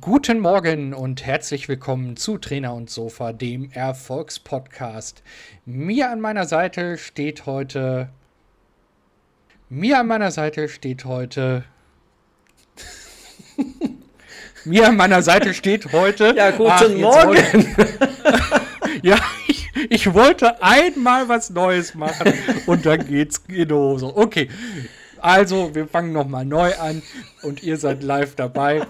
Guten Morgen und herzlich willkommen zu Trainer und Sofa, dem Erfolgspodcast. Mir an meiner Seite steht heute. Mir an meiner Seite steht heute. mir an meiner Seite steht heute. Ja, guten Ach, Morgen. ja, ich, ich, wollte einmal was Neues machen und dann geht's in die Hose. Okay, also wir fangen nochmal neu an und ihr seid live dabei.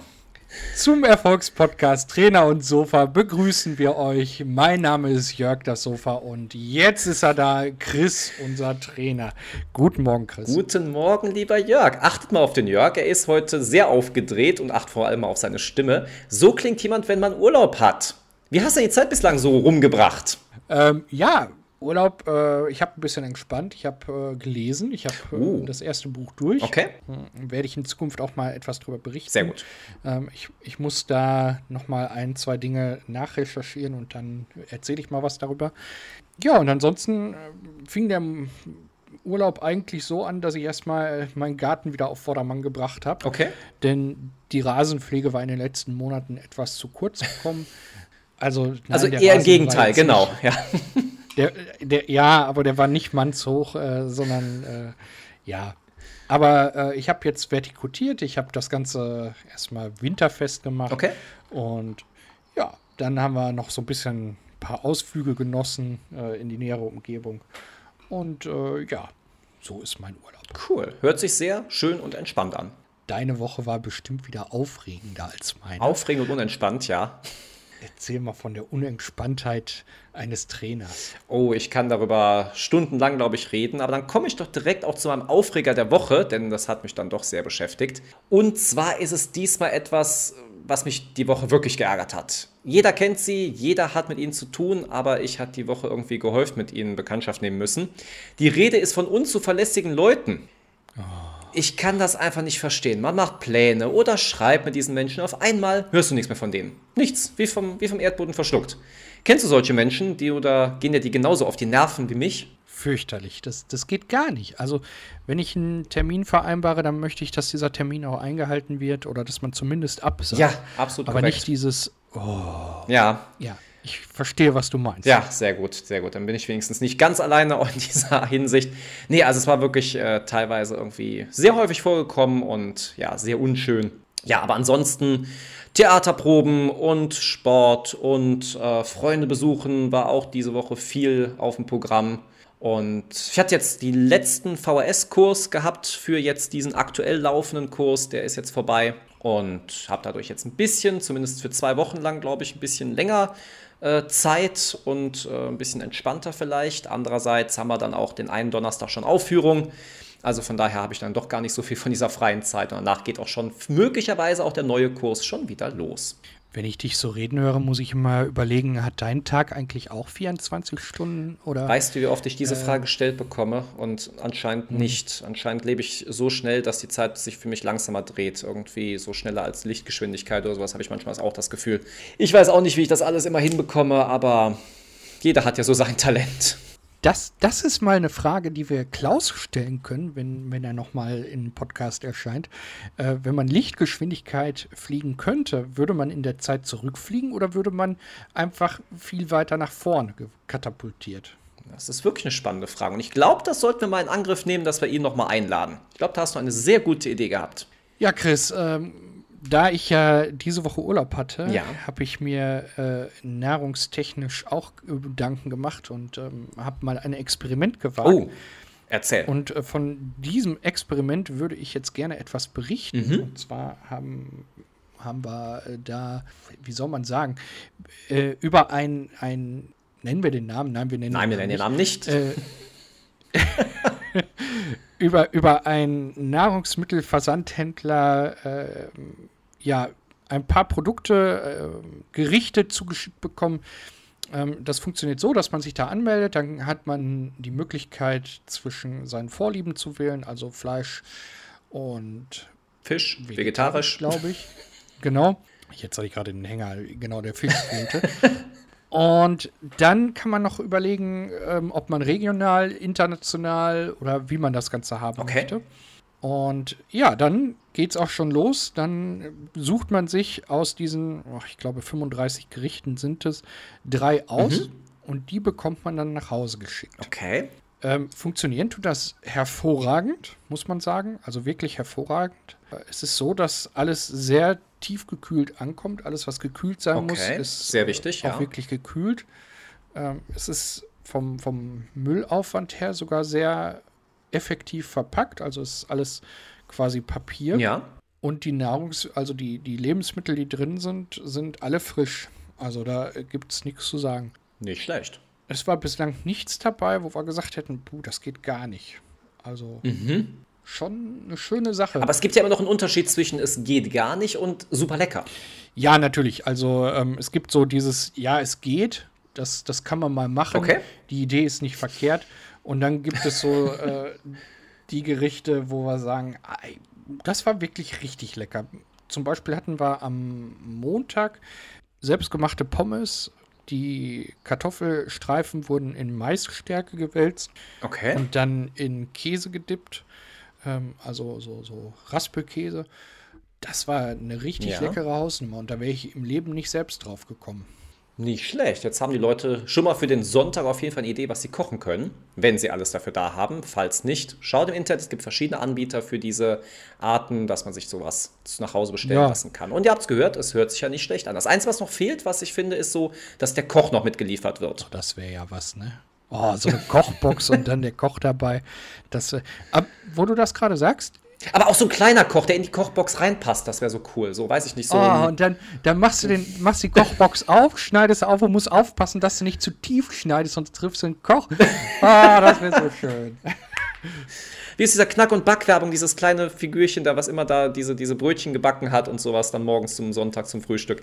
Zum Erfolgspodcast Trainer und Sofa begrüßen wir euch. Mein Name ist Jörg das Sofa und jetzt ist er da, Chris, unser Trainer. Guten Morgen, Chris. Guten Morgen, lieber Jörg. Achtet mal auf den Jörg. Er ist heute sehr aufgedreht und achtet vor allem auf seine Stimme. So klingt jemand, wenn man Urlaub hat. Wie hast du die Zeit bislang so rumgebracht? Ähm, ja, Urlaub, äh, ich habe ein bisschen entspannt. Ich habe äh, gelesen. Ich habe äh, uh. das erste Buch durch. Okay. Hm, werde ich in Zukunft auch mal etwas darüber berichten. Sehr gut. Ähm, ich, ich muss da noch mal ein, zwei Dinge nachrecherchieren und dann erzähle ich mal was darüber. Ja, und ansonsten äh, fing der Urlaub eigentlich so an, dass ich erstmal meinen Garten wieder auf Vordermann gebracht habe. Okay. Denn die Rasenpflege war in den letzten Monaten etwas zu kurz gekommen. Also, nein, also eher im Gegenteil, genau. Ja. Der, der, ja, aber der war nicht mannshoch, äh, sondern äh, ja. Aber äh, ich habe jetzt vertikutiert, ich habe das Ganze erstmal winterfest gemacht. Okay. Und ja, dann haben wir noch so ein bisschen ein paar Ausflüge genossen äh, in die nähere Umgebung. Und äh, ja, so ist mein Urlaub. Cool. Hört sich sehr schön und entspannt an. Deine Woche war bestimmt wieder aufregender als meine. Aufregend und unentspannt, ja. Erzähl mal von der Unentspanntheit eines Trainers. Oh, ich kann darüber stundenlang, glaube ich, reden, aber dann komme ich doch direkt auch zu meinem Aufreger der Woche, denn das hat mich dann doch sehr beschäftigt. Und zwar ist es diesmal etwas, was mich die Woche wirklich geärgert hat. Jeder kennt sie, jeder hat mit ihnen zu tun, aber ich hatte die Woche irgendwie gehäuft mit ihnen Bekanntschaft nehmen müssen. Die Rede ist von unzuverlässigen Leuten. Oh ich kann das einfach nicht verstehen. Man macht Pläne oder schreibt mit diesen Menschen. Auf einmal hörst du nichts mehr von denen. Nichts, wie vom, wie vom Erdboden verschluckt. Kennst du solche Menschen, die oder gehen dir die genauso auf die Nerven wie mich? Fürchterlich. Das, das geht gar nicht. Also, wenn ich einen Termin vereinbare, dann möchte ich, dass dieser Termin auch eingehalten wird oder dass man zumindest absagt. Ja, absolut. Aber korrekt. nicht dieses. Oh. Ja. Ja. Ich verstehe, was du meinst. Ja, sehr gut, sehr gut. Dann bin ich wenigstens nicht ganz alleine in dieser Hinsicht. Nee, also es war wirklich äh, teilweise irgendwie sehr häufig vorgekommen und ja, sehr unschön. Ja, aber ansonsten Theaterproben und Sport und äh, Freunde besuchen war auch diese Woche viel auf dem Programm. Und ich hatte jetzt die letzten VHS-Kurs gehabt für jetzt diesen aktuell laufenden Kurs. Der ist jetzt vorbei und habe dadurch jetzt ein bisschen, zumindest für zwei Wochen lang, glaube ich, ein bisschen länger Zeit und äh, ein bisschen entspannter vielleicht. Andererseits haben wir dann auch den einen Donnerstag schon Aufführung. Also von daher habe ich dann doch gar nicht so viel von dieser freien Zeit. Und danach geht auch schon möglicherweise auch der neue Kurs schon wieder los. Wenn ich dich so reden höre, muss ich immer überlegen, hat dein Tag eigentlich auch 24 Stunden oder? Weißt du, wie oft ich diese äh, Frage gestellt bekomme? Und anscheinend mh. nicht. Anscheinend lebe ich so schnell, dass die Zeit sich für mich langsamer dreht. Irgendwie so schneller als Lichtgeschwindigkeit oder sowas habe ich manchmal auch das Gefühl. Ich weiß auch nicht, wie ich das alles immer hinbekomme, aber jeder hat ja so sein Talent. Das, das ist mal eine Frage, die wir Klaus stellen können, wenn, wenn er nochmal in Podcast erscheint. Äh, wenn man Lichtgeschwindigkeit fliegen könnte, würde man in der Zeit zurückfliegen oder würde man einfach viel weiter nach vorne katapultiert? Das ist wirklich eine spannende Frage. Und ich glaube, das sollten wir mal in Angriff nehmen, dass wir ihn nochmal einladen. Ich glaube, da hast du eine sehr gute Idee gehabt. Ja, Chris, ähm, da ich ja diese Woche Urlaub hatte, ja. habe ich mir äh, nahrungstechnisch auch Gedanken gemacht und ähm, habe mal ein Experiment gewagt. Oh, erzähl. Und äh, von diesem Experiment würde ich jetzt gerne etwas berichten. Mhm. Und zwar haben, haben wir äh, da, wie soll man sagen, äh, über ein, ein, nennen wir den Namen? Nein, wir nennen, Nein, wir nennen den Namen nicht. Äh, über, über einen Nahrungsmittelversandhändler äh, ja, ein paar Produkte äh, gerichtet zugeschickt bekommen. Ähm, das funktioniert so, dass man sich da anmeldet, dann hat man die Möglichkeit zwischen seinen Vorlieben zu wählen, also Fleisch und Fisch, vegetarisch, glaube ich. Genau. Jetzt habe ich gerade den Hänger, genau der Fisch fehlte. Und dann kann man noch überlegen, ähm, ob man regional, international oder wie man das Ganze haben okay. möchte. Und ja, dann geht es auch schon los. Dann sucht man sich aus diesen, oh, ich glaube 35 Gerichten sind es, drei aus. Mhm. Und die bekommt man dann nach Hause geschickt. Okay. Ähm, funktionieren tut das hervorragend, muss man sagen. Also wirklich hervorragend. Es ist so, dass alles sehr tiefgekühlt ankommt. Alles, was gekühlt sein okay. muss, ist sehr wichtig, auch ja. wirklich gekühlt. Ähm, es ist vom, vom Müllaufwand her sogar sehr effektiv verpackt. Also ist alles quasi Papier. Ja. Und die Nahrungs-, also die, die Lebensmittel, die drin sind, sind alle frisch. Also da gibt es nichts zu sagen. Nicht schlecht. Es war bislang nichts dabei, wo wir gesagt hätten, puh, das geht gar nicht. Also mhm. schon eine schöne Sache. Aber es gibt ja immer noch einen Unterschied zwischen es geht gar nicht und super lecker. Ja, natürlich. Also ähm, es gibt so dieses, ja, es geht, das, das kann man mal machen. Okay. Die Idee ist nicht verkehrt. Und dann gibt es so äh, die Gerichte, wo wir sagen, das war wirklich richtig lecker. Zum Beispiel hatten wir am Montag selbstgemachte Pommes. Die Kartoffelstreifen wurden in Maisstärke gewälzt. Okay. Und dann in Käse gedippt. Ähm, also so, so Raspelkäse. Das war eine richtig ja. leckere Hausnummer. Und da wäre ich im Leben nicht selbst drauf gekommen. Nicht schlecht. Jetzt haben die Leute schon mal für den Sonntag auf jeden Fall eine Idee, was sie kochen können, wenn sie alles dafür da haben. Falls nicht, schaut im Internet. Es gibt verschiedene Anbieter für diese Arten, dass man sich sowas nach Hause bestellen ja. lassen kann. Und ihr habt es gehört, es hört sich ja nicht schlecht an. Das Einzige, was noch fehlt, was ich finde, ist so, dass der Koch noch mitgeliefert wird. Oh, das wäre ja was, ne? Oh, so eine Kochbox und dann der Koch dabei. Das, äh, ab, wo du das gerade sagst, aber auch so ein kleiner Koch, der in die Kochbox reinpasst, das wäre so cool. So, weiß ich nicht so. Oh, und dann, dann machst du den, machst die Kochbox auf, schneidest auf und musst aufpassen, dass du nicht zu tief schneidest, sonst triffst du den Koch. Ah, oh, das wäre so schön. Wie ist dieser Knack- und Backwerbung, dieses kleine Figürchen da, was immer da diese, diese Brötchen gebacken hat und sowas dann morgens zum Sonntag zum Frühstück.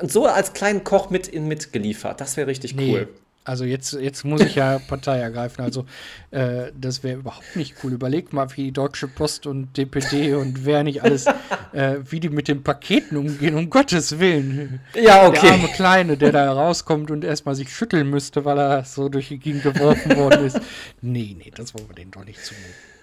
Und so als kleinen Koch mit in mitgeliefert. Das wäre richtig nee. cool. Also jetzt, jetzt muss ich ja Partei ergreifen. Also äh, das wäre überhaupt nicht cool. Überleg mal, wie die Deutsche Post und DPD und wer nicht alles, äh, wie die mit den Paketen umgehen, um Gottes Willen. Ja, okay. Der arme Kleine, der da rauskommt und erstmal sich schütteln müsste, weil er so durch die Gegend geworfen worden ist. Nee, nee, das wollen wir denen doch nicht zumuten.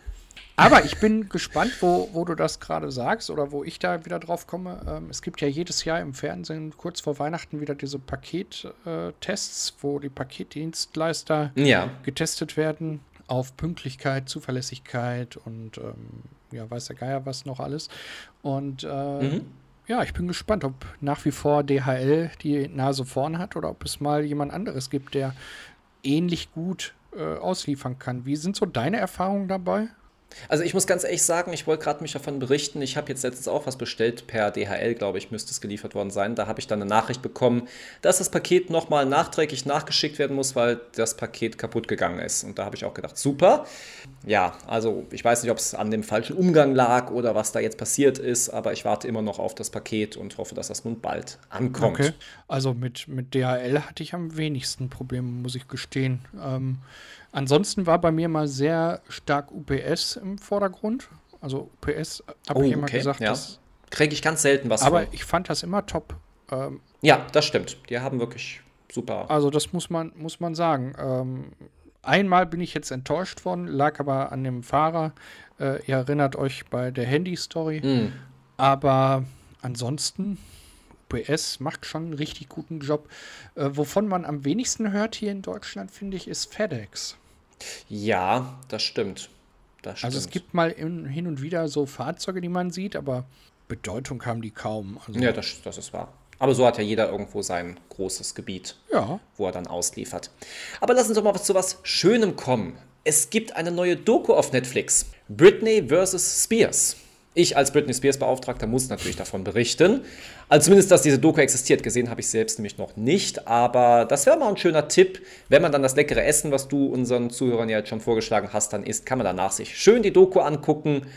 Aber ich bin gespannt, wo, wo du das gerade sagst oder wo ich da wieder drauf komme. Ähm, es gibt ja jedes Jahr im Fernsehen kurz vor Weihnachten wieder diese Pakettests, äh, wo die Paketdienstleister ja. getestet werden auf Pünktlichkeit, Zuverlässigkeit und ähm, ja, weiß der Geier was noch alles. Und äh, mhm. ja, ich bin gespannt, ob nach wie vor DHL die Nase vorn hat oder ob es mal jemand anderes gibt, der ähnlich gut äh, ausliefern kann. Wie sind so deine Erfahrungen dabei? Also ich muss ganz ehrlich sagen, ich wollte gerade mich davon berichten. Ich habe jetzt letztens auch was bestellt per DHL, glaube ich, müsste es geliefert worden sein. Da habe ich dann eine Nachricht bekommen, dass das Paket nochmal nachträglich nachgeschickt werden muss, weil das Paket kaputt gegangen ist. Und da habe ich auch gedacht, super. Ja, also ich weiß nicht, ob es an dem falschen Umgang lag oder was da jetzt passiert ist, aber ich warte immer noch auf das Paket und hoffe, dass das nun bald ankommt. Okay. Also mit, mit DHL hatte ich am wenigsten Probleme, muss ich gestehen. Ähm, Ansonsten war bei mir mal sehr stark UPS im Vordergrund. Also UPS habe oh, ich immer okay, gesagt, ja. das kriege ich ganz selten was. Aber von. ich fand das immer top. Ähm, ja, das stimmt. Die haben wirklich super. Also das muss man muss man sagen. Ähm, einmal bin ich jetzt enttäuscht worden, lag aber an dem Fahrer. Äh, ihr erinnert euch bei der Handy-Story. Mm. Aber ansonsten UPS macht schon einen richtig guten Job. Äh, wovon man am wenigsten hört hier in Deutschland, finde ich, ist FedEx. Ja, das stimmt. das stimmt. Also es gibt mal in, hin und wieder so Fahrzeuge, die man sieht, aber Bedeutung haben die kaum. Also ja, das, das ist wahr. Aber so hat ja jeder irgendwo sein großes Gebiet, ja. wo er dann ausliefert. Aber lass uns doch mal zu was Schönem kommen. Es gibt eine neue Doku auf Netflix. Britney vs. Spears. Ich als Britney Spears Beauftragter muss natürlich davon berichten. Also zumindest, dass diese Doku existiert. Gesehen habe ich selbst nämlich noch nicht. Aber das wäre mal ein schöner Tipp. Wenn man dann das leckere Essen, was du unseren Zuhörern ja jetzt schon vorgeschlagen hast, dann isst, kann man danach sich schön die Doku angucken.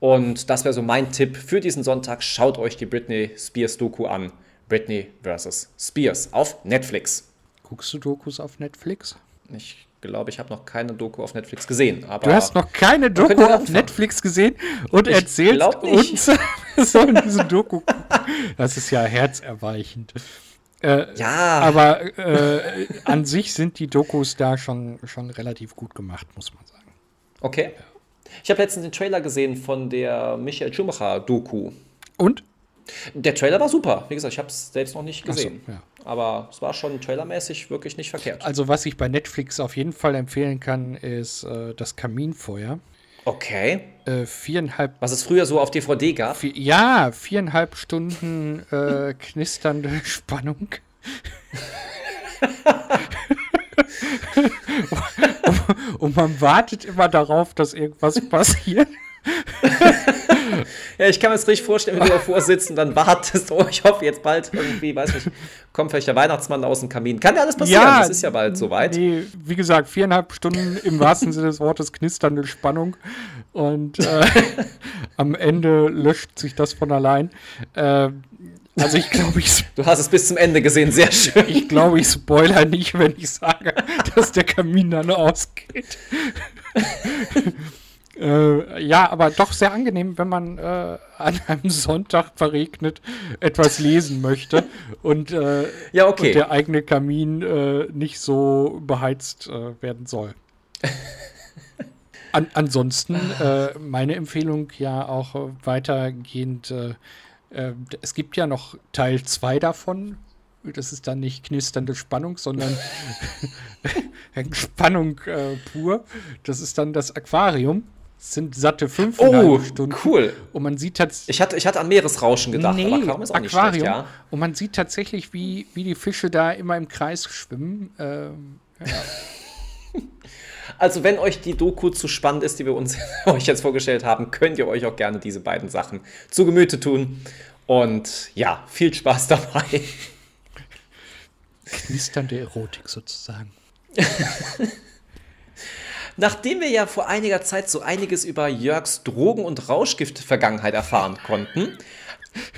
Und das wäre so mein Tipp für diesen Sonntag. Schaut euch die Britney Spears Doku an. Britney vs. Spears auf Netflix. Guckst du Dokus auf Netflix? Ich glaube, ich habe noch keine Doku auf Netflix gesehen. du hast noch keine Doku auf Netflix gesehen und ich erzählst uns, wir sollen diese Doku gucken. Das ist ja herzerweichend. Äh, ja. Aber äh, an sich sind die Dokus da schon, schon relativ gut gemacht, muss man sagen. Okay. Ich habe letztens den Trailer gesehen von der Michael Schumacher-Doku. Und? Der Trailer war super. Wie gesagt, ich habe es selbst noch nicht gesehen. So, ja. Aber es war schon trailermäßig wirklich nicht verkehrt. Also, was ich bei Netflix auf jeden Fall empfehlen kann, ist äh, das Kaminfeuer. Okay. Äh, viereinhalb. Was es früher so auf DVD gab? Vier, ja, viereinhalb Stunden äh, knisternde Spannung. und, und man wartet immer darauf, dass irgendwas passiert. Ja, ich kann mir das richtig vorstellen, wenn du davor sitzt und dann wartest, oh, ich hoffe jetzt bald irgendwie, weiß nicht, kommt vielleicht der Weihnachtsmann aus dem Kamin. Kann ja alles passieren, Ja, das ist ja bald soweit. Nee, wie gesagt, viereinhalb Stunden im wahrsten Sinne des Wortes knisternde Spannung. Und äh, am Ende löscht sich das von allein. Äh, also ich glaube, ich, Du hast es bis zum Ende gesehen, sehr schön. ich glaube, ich spoiler nicht, wenn ich sage, dass der Kamin dann ausgeht. äh, ja, aber doch sehr angenehm, wenn man äh, an einem Sonntag verregnet etwas lesen möchte und, äh, Ja, okay. und der eigene Kamin äh, nicht so beheizt äh, werden soll. An, ansonsten äh, meine Empfehlung ja auch weitergehend. Es gibt ja noch Teil 2 davon. Das ist dann nicht knisternde Spannung, sondern Spannung äh, pur. Das ist dann das Aquarium. Es sind satte fünfeinhalb Oh, Stunden. cool. Und man sieht tatsächlich. Ich hatte, ich hatte an Meeresrauschen gedacht, Nee, aber Aquarium ist auch nicht Aquarium. schlecht, ja. Und man sieht tatsächlich, wie, wie die Fische da immer im Kreis schwimmen. Ähm, Also, wenn euch die Doku zu spannend ist, die wir uns euch jetzt vorgestellt haben, könnt ihr euch auch gerne diese beiden Sachen zu Gemüte tun. Und ja, viel Spaß dabei. knisternde Erotik sozusagen. Nachdem wir ja vor einiger Zeit so einiges über Jörgs Drogen- und Rauschgift-Vergangenheit erfahren konnten,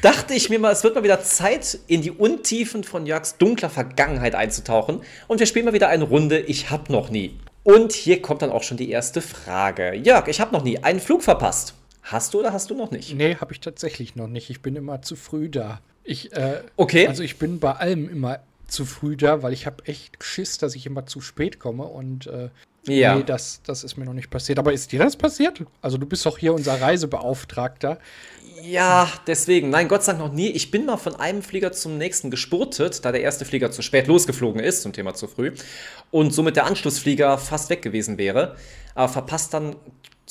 dachte ich mir mal, es wird mal wieder Zeit, in die Untiefen von Jörgs dunkler Vergangenheit einzutauchen. Und wir spielen mal wieder eine Runde Ich hab noch nie. Und hier kommt dann auch schon die erste Frage. Jörg, ich hab noch nie einen Flug verpasst. Hast du oder hast du noch nicht? Nee, habe ich tatsächlich noch nicht. Ich bin immer zu früh da. Ich, äh, Okay. Also ich bin bei allem immer zu früh da, weil ich habe echt Schiss, dass ich immer zu spät komme und äh, Ja. nee, das, das ist mir noch nicht passiert. Aber ist dir das passiert? Also du bist doch hier unser Reisebeauftragter. Ja, deswegen. Nein, Gott sei Dank noch nie. Ich bin mal von einem Flieger zum nächsten gespurtet, da der erste Flieger zu spät losgeflogen ist, zum Thema zu früh, und somit der Anschlussflieger fast weg gewesen wäre. Aber verpasst dann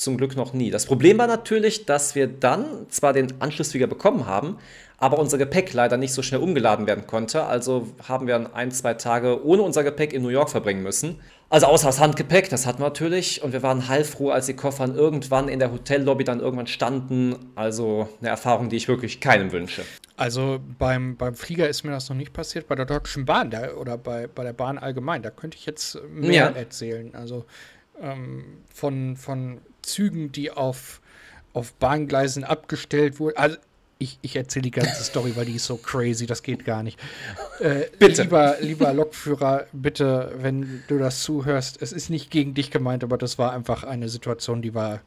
zum Glück noch nie. Das Problem war natürlich, dass wir dann zwar den Anschlussflieger bekommen haben, aber unser Gepäck leider nicht so schnell umgeladen werden konnte. Also haben wir dann ein, zwei Tage ohne unser Gepäck in New York verbringen müssen. Also außer das Handgepäck, das hatten wir natürlich. Und wir waren heilfroh, als die Koffer irgendwann in der Hotellobby dann irgendwann standen. Also eine Erfahrung, die ich wirklich keinem wünsche. Also beim, beim Flieger ist mir das noch nicht passiert, bei der Deutschen Bahn da, oder bei, bei der Bahn allgemein. Da könnte ich jetzt mehr Ja. erzählen. Also ähm, von, von Zügen, die auf, auf Bahngleisen abgestellt wurden. Also ich, ich erzähle die ganze Story, weil die ist so crazy, das geht gar nicht. Äh, Bitte. Lieber, lieber Lokführer, bitte, wenn du das zuhörst, es ist nicht gegen dich gemeint, aber das war einfach eine Situation, die war.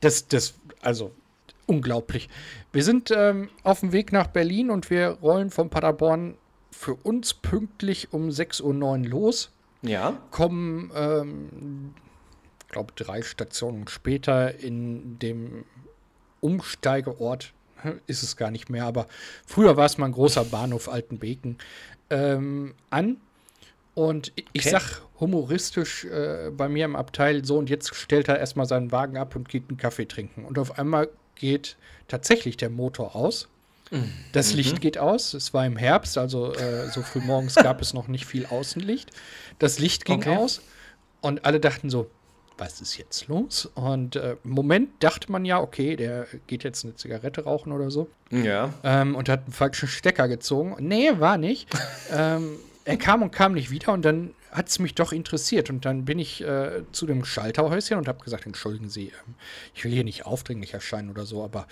Das, das, also unglaublich. Wir sind ähm, auf dem Weg nach Berlin und wir rollen von Paderborn für uns pünktlich um 6.09 Uhr los, Ja. kommen, ähm, glaube drei Stationen später in dem Umsteigeort, ist es gar nicht mehr, aber früher war es mal ein großer Bahnhof Altenbeken, ähm, an. Und ich Okay. sag humoristisch äh, bei mir im Abteil so, und jetzt stellt er erstmal seinen Wagen ab und geht einen Kaffee trinken. Und auf einmal geht tatsächlich der Motor aus. Das Licht geht aus. Es war im Herbst, also äh, so früh morgens gab es noch nicht viel Außenlicht. Das Licht ging Okay. aus und alle dachten so, was ist jetzt los? Und äh, im Moment dachte man ja, okay, der geht jetzt eine Zigarette rauchen oder so Ja. ähm, und hat einen falschen Stecker gezogen. Nee, war nicht. ähm, er kam und kam nicht wieder und dann hat es mich doch interessiert. Und dann bin ich äh, zu dem Schalterhäuschen und habe gesagt, entschuldigen Sie, ähm, ich will hier nicht aufdringlich erscheinen oder so, aber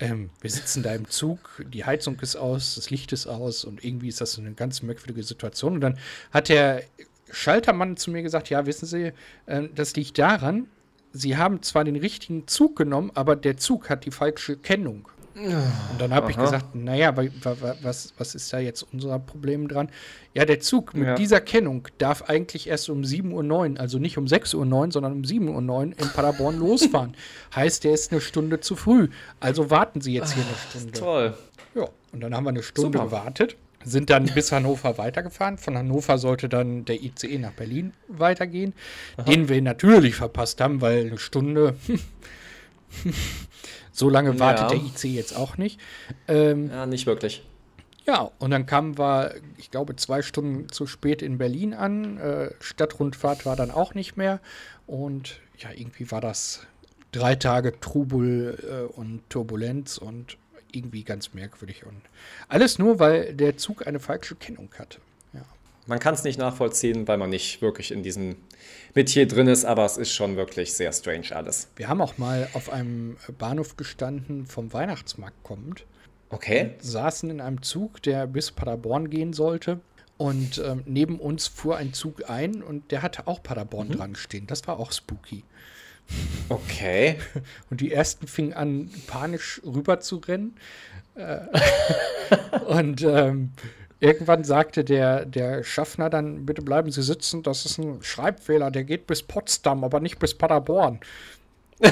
ähm, wir sitzen da im Zug, die Heizung ist aus, das Licht ist aus und irgendwie ist das eine ganz merkwürdige Situation. Und dann hat der Schaltermann zu mir gesagt, ja, wissen Sie, äh, das liegt daran, Sie haben zwar den richtigen Zug genommen, aber der Zug hat die falsche Kennung. Und dann habe ich gesagt, naja, wa- wa- wa- was, was ist da jetzt unser Problem dran? Ja, der Zug mit Ja. dieser Kennung darf eigentlich erst um 7.09 Uhr, also nicht um 6.09 Uhr, sondern um 7.09 Uhr in Paderborn losfahren. heißt, der ist eine Stunde zu früh. Also warten Sie jetzt hier eine Stunde. Toll. Ja, und dann haben wir eine Stunde Super. gewartet, sind dann bis Hannover weitergefahren. Von Hannover sollte dann der ICE nach Berlin weitergehen, den wir natürlich verpasst haben, weil eine Stunde, so lange wartet Ja. der ICE jetzt auch nicht. Ähm, Ja, nicht wirklich. ja, und dann kamen wir, ich glaube, zwei Stunden zu spät in Berlin an. Äh, Stadtrundfahrt war dann auch nicht mehr. Und ja, irgendwie war das drei Tage Trubel äh, und Turbulenz und irgendwie ganz merkwürdig. Und alles nur, weil der Zug eine falsche Kennung hatte. Ja. Man kann es nicht nachvollziehen, weil man nicht wirklich in diesem Metier drin ist, aber es ist schon wirklich sehr strange alles. Wir haben auch mal auf einem Bahnhof gestanden, vom Weihnachtsmarkt kommend. Okay. saßen in einem Zug, der bis Paderborn gehen sollte. Und ähm, neben uns fuhr ein Zug ein und der hatte auch Paderborn dran stehen. Das war auch spooky. Okay. Und die ersten fingen an, panisch rüber zu rennen. Äh, und ähm, irgendwann sagte der, der Schaffner dann, bitte bleiben Sie sitzen, das ist ein Schreibfehler, der geht bis Potsdam, aber nicht bis Paderborn.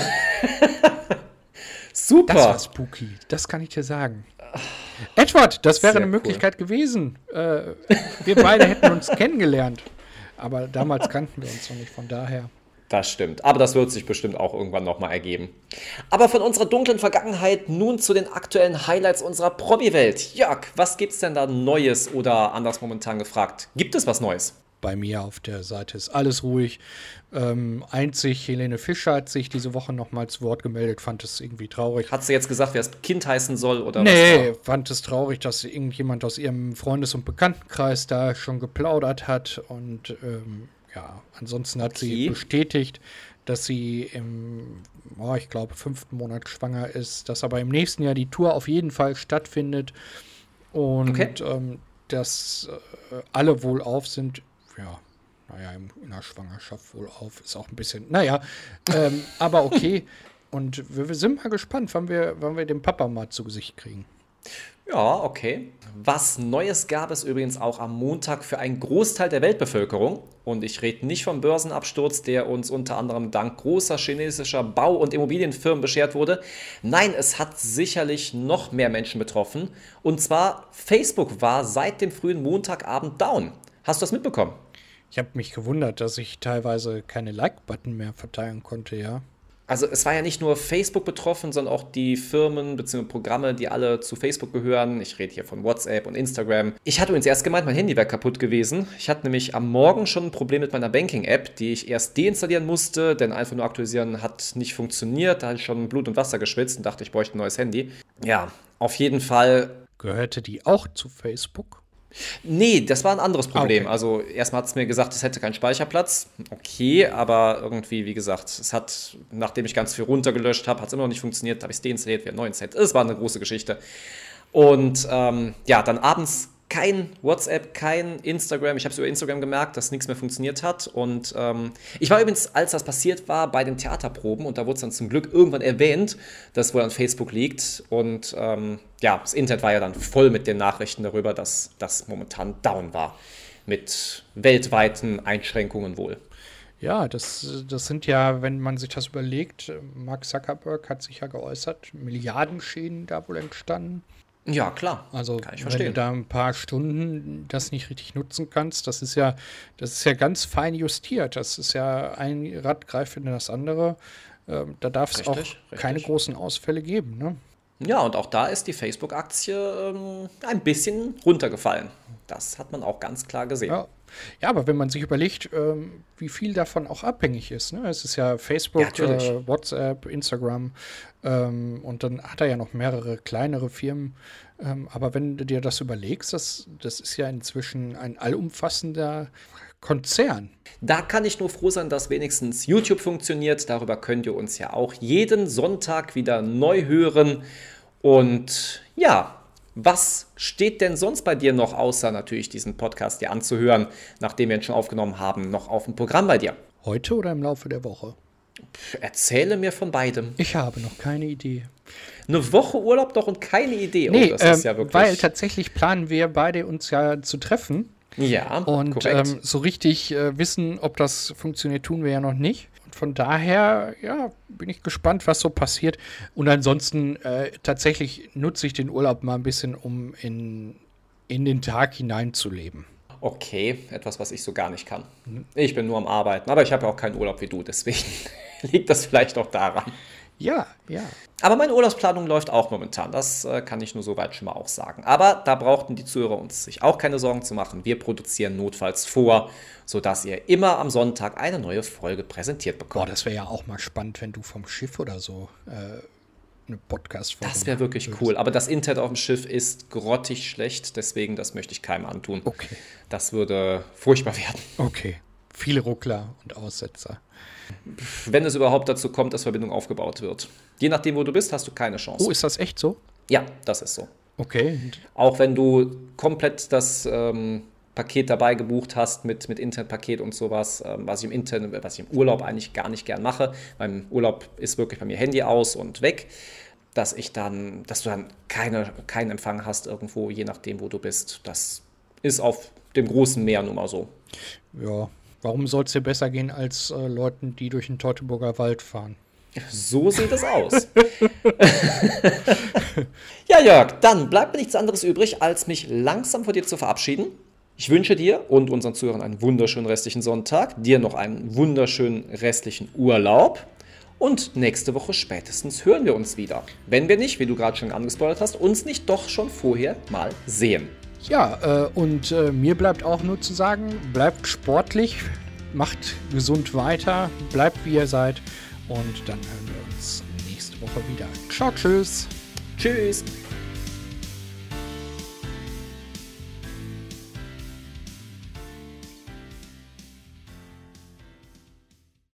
Super. Das war spooky, das kann ich dir sagen. Edward, das wäre Sehr eine cool. Möglichkeit gewesen. Äh, wir beide hätten uns kennengelernt. Aber damals kannten wir uns noch nicht, von daher. Das stimmt. Aber das wird sich bestimmt auch irgendwann nochmal ergeben. Aber von unserer dunklen Vergangenheit nun zu den aktuellen Highlights unserer Promi-Welt. Jörg, was gibt's denn da Neues oder anders momentan gefragt? Gibt es was Neues? Bei mir auf der Seite ist alles ruhig. Ähm, einzig Helene Fischer hat sich diese Woche noch mal zu Wort gemeldet, fand es irgendwie traurig. Hat sie jetzt gesagt, wer das Kind heißen soll oder Nee, was? fand es traurig, dass irgendjemand aus ihrem Freundes- und Bekanntenkreis da schon geplaudert hat. Und ähm, ja, ansonsten hat sie Okay. bestätigt, dass sie im, oh, ich glaube, fünften Monat schwanger ist, dass aber im nächsten Jahr die Tour auf jeden Fall stattfindet und Okay. ähm, dass äh, alle wohlauf sind. Ja, naja, im- in der Schwangerschaft wohlauf ist auch ein bisschen, naja, ähm, aber okay. Und wir, wir sind mal gespannt, wann wir, wann wir den Papa mal zu Gesicht kriegen. Ja, okay. Was Neues gab es übrigens auch am Montag für einen Großteil der Weltbevölkerung. Und ich rede nicht vom Börsenabsturz, der uns unter anderem dank großer chinesischer Bau- und Immobilienfirmen beschert wurde. Nein, es hat sicherlich noch mehr Menschen betroffen. Und zwar Facebook war seit dem frühen Montagabend down. Hast du das mitbekommen? Ich habe mich gewundert, dass ich teilweise keine Like-Button mehr verteilen konnte, ja. Also es war ja nicht nur Facebook betroffen, sondern auch die Firmen bzw. Programme, die alle zu Facebook gehören. Ich rede hier von WhatsApp und Instagram. Ich hatte übrigens erst gemeint, mein Handy wäre kaputt gewesen. Ich hatte nämlich am Morgen schon ein Problem mit meiner Banking-App, die ich erst deinstallieren musste, denn einfach nur aktualisieren hat nicht funktioniert. Da hatte ich schon Blut und Wasser geschwitzt und dachte, ich bräuchte ein neues Handy. Ja, auf jeden Fall Gehörte die auch zu Facebook? Nee, das war ein anderes Problem. Ah, okay. Also erstmal hat es mir gesagt, es hätte keinen Speicherplatz. Okay, aber irgendwie, wie gesagt, es hat, nachdem ich ganz viel runtergelöscht habe, hat es immer noch nicht funktioniert, habe ich es deinstalliert, wieder neu installiert. Es war eine große Geschichte. Und ähm, ja, dann abends kein WhatsApp, kein Instagram. Ich habe es über Instagram gemerkt, dass nichts mehr funktioniert hat. Und ähm, ich war übrigens, als das passiert war, bei den Theaterproben und da wurde es dann zum Glück irgendwann erwähnt, dass wohl an Facebook liegt. Und ähm, ja, das Internet war ja dann voll mit den Nachrichten darüber, dass das momentan down war. Mit weltweiten Einschränkungen wohl. Ja, das, das sind ja, wenn man sich das überlegt, Mark Zuckerberg hat sich ja geäußert, Milliardenschäden da wohl entstanden. Ja, klar. Also wenn du da ein paar Stunden das nicht richtig nutzen kannst, das ist ja, das ist ja ganz fein justiert. Das ist ja ein Rad greift in das andere. Ähm, da darf es auch Richtig, keine großen Ausfälle geben. Ne? Ja, und auch da ist die Facebook-Aktie ähm, ein bisschen runtergefallen. Das hat man auch ganz klar gesehen. Ja. Ja, aber wenn man sich überlegt, ähm, wie viel davon auch abhängig ist. Ne? Es ist ja Facebook, Ja, äh, WhatsApp, Instagram ähm, und dann hat er ja noch mehrere kleinere Firmen. Ähm, aber wenn du dir das überlegst, das, das ist ja inzwischen ein allumfassender Konzern. Da kann ich nur froh sein, dass wenigstens YouTube funktioniert. Darüber könnt ihr uns ja auch jeden Sonntag wieder neu hören. Und ja, was steht denn sonst bei dir noch, außer natürlich diesen Podcast dir anzuhören, nachdem wir ihn schon aufgenommen haben, noch auf dem Programm bei dir? Heute oder im Laufe der Woche? Erzähle mir von beidem. Ich habe noch keine Idee. Eine Woche Urlaub doch und keine Idee. Nee, oh, ähm, ja weil tatsächlich planen wir beide uns ja zu treffen. Ja, und ähm, so richtig äh, wissen, ob das funktioniert, tun wir ja noch nicht. Von daher, ja, bin ich gespannt, was so passiert. Und ansonsten äh, tatsächlich nutze ich den Urlaub mal ein bisschen, um in, in den Tag hineinzuleben. Okay, etwas, was ich so gar nicht kann. Ich bin nur am Arbeiten, aber ich habe ja auch keinen Urlaub wie du, deswegen liegt das vielleicht auch daran. Ja, ja. Aber meine Urlaubsplanung läuft auch momentan. Das äh, kann ich nur soweit schon mal auch sagen. Aber da brauchten die Zuhörer uns sich auch keine Sorgen zu machen. Wir produzieren notfalls vor, sodass ihr immer am Sonntag eine neue Folge präsentiert bekommt. Boah, das wäre ja auch mal spannend, wenn du vom Schiff oder so äh, eine podcast Das wäre wirklich willst. cool. Aber das Internet auf dem Schiff ist grottig schlecht. Deswegen, das möchte ich keinem antun. Okay. Das würde furchtbar werden. Okay. Viele Ruckler und Aussetzer wenn es überhaupt dazu kommt, dass Verbindung aufgebaut wird. Je nachdem, wo du bist, hast du keine Chance. Oh, ist das echt so? Ja, das ist so. Okay. Auch wenn du komplett das ähm, Paket dabei gebucht hast mit, mit Internetpaket und sowas, ähm, was ich im Internet, was ich im Urlaub eigentlich gar nicht gern mache. Beim Urlaub ist wirklich bei mir Handy aus und weg, dass ich dann, dass du dann keine, keinen Empfang hast irgendwo, je nachdem, wo du bist. Das ist auf dem großen Meer nun mal so. Ja, Warum soll es dir besser gehen als äh, Leuten, die durch den Teutoburger Wald fahren? So sieht es aus. ja, Jörg, dann bleibt mir nichts anderes übrig, als mich langsam von dir zu verabschieden. Ich wünsche dir und unseren Zuhörern einen wunderschönen restlichen Sonntag, dir noch einen wunderschönen restlichen Urlaub. Und nächste Woche spätestens hören wir uns wieder. Wenn wir nicht, wie du gerade schon angespoilert hast, uns nicht doch schon vorher mal sehen. Ja, äh, und äh, mir bleibt auch nur zu sagen, bleibt sportlich, macht gesund weiter, bleibt wie ihr seid und dann hören wir uns nächste Woche wieder. Ciao, tschüss. Tschüss.